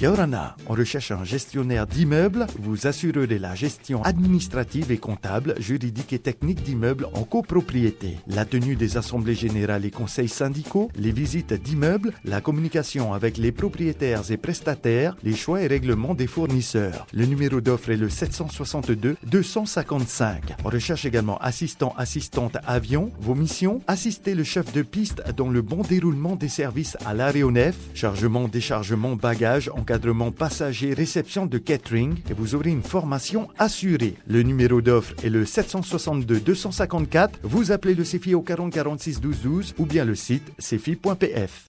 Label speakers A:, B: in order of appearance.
A: Yorana, on recherche un gestionnaire d'immeubles. Vous assurerez la gestion administrative et comptable, juridique et technique d'immeubles en copropriété. La tenue des assemblées générales et conseils syndicaux, les visites d'immeubles, la communication avec les propriétaires et prestataires, les choix et règlements des fournisseurs. Le numéro d'offre est le 762 255. On recherche également assistant, assistante avion. Vos missions Assister le chef de piste dans le bon déroulement des services à l'aéronef, chargement, déchargement, bagages, encadrement passager, réception de catering et vous aurez une formation assurée. Le numéro d'offre est le 762 254. Vous appelez le CFI au 40 46 12 12 ou bien le site cefi.pf.